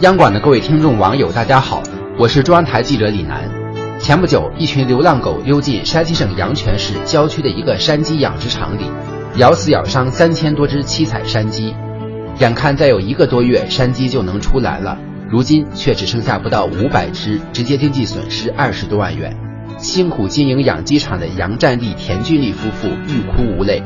央广的各位听众、网友，大家好，我是中央台记者李楠。前不久，一群流浪狗溜进山西省阳泉市郊区的一个山鸡养殖场里，咬死咬伤三千多只七彩山鸡。眼看再有一个多月，山鸡就能出栏了，如今却只剩下不到五百只，直接经济损失二十多万元。辛苦经营养鸡场的杨占利、田俊利夫妇欲哭无泪。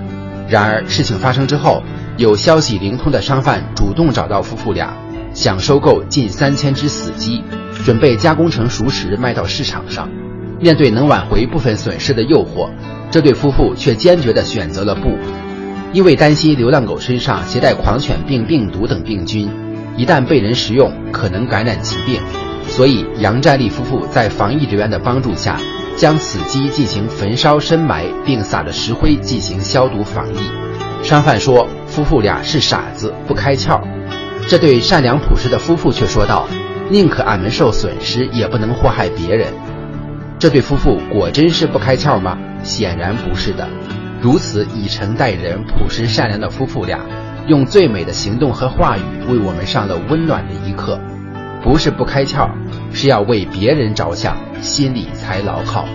然而，事情发生之后，有消息灵通的商贩主动找到夫妇俩。想收购近三千只死鸡，准备加工成熟食卖到市场上。面对能挽回部分损失的诱惑，这对夫妇却坚决地选择了不。因为担心流浪狗身上携带狂犬病病毒等病菌，一旦被人食用可能感染疾病，所以杨占利夫妇在防疫人员的帮助下，将死鸡进行焚烧深埋，并撒着石灰进行消毒防疫。商贩说，夫妇俩是傻子，不开窍。这对善良朴实的夫妇却说道：“宁可俺们受损失，也不能祸害别人。”这对夫妇果真是不开窍吗？显然不是的。如此以诚待人、朴实善良的夫妇俩，用最美的行动和话语为我们上了温暖的一课。不是不开窍，是要为别人着想，心里才牢靠。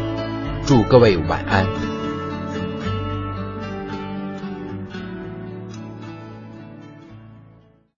祝各位晚安。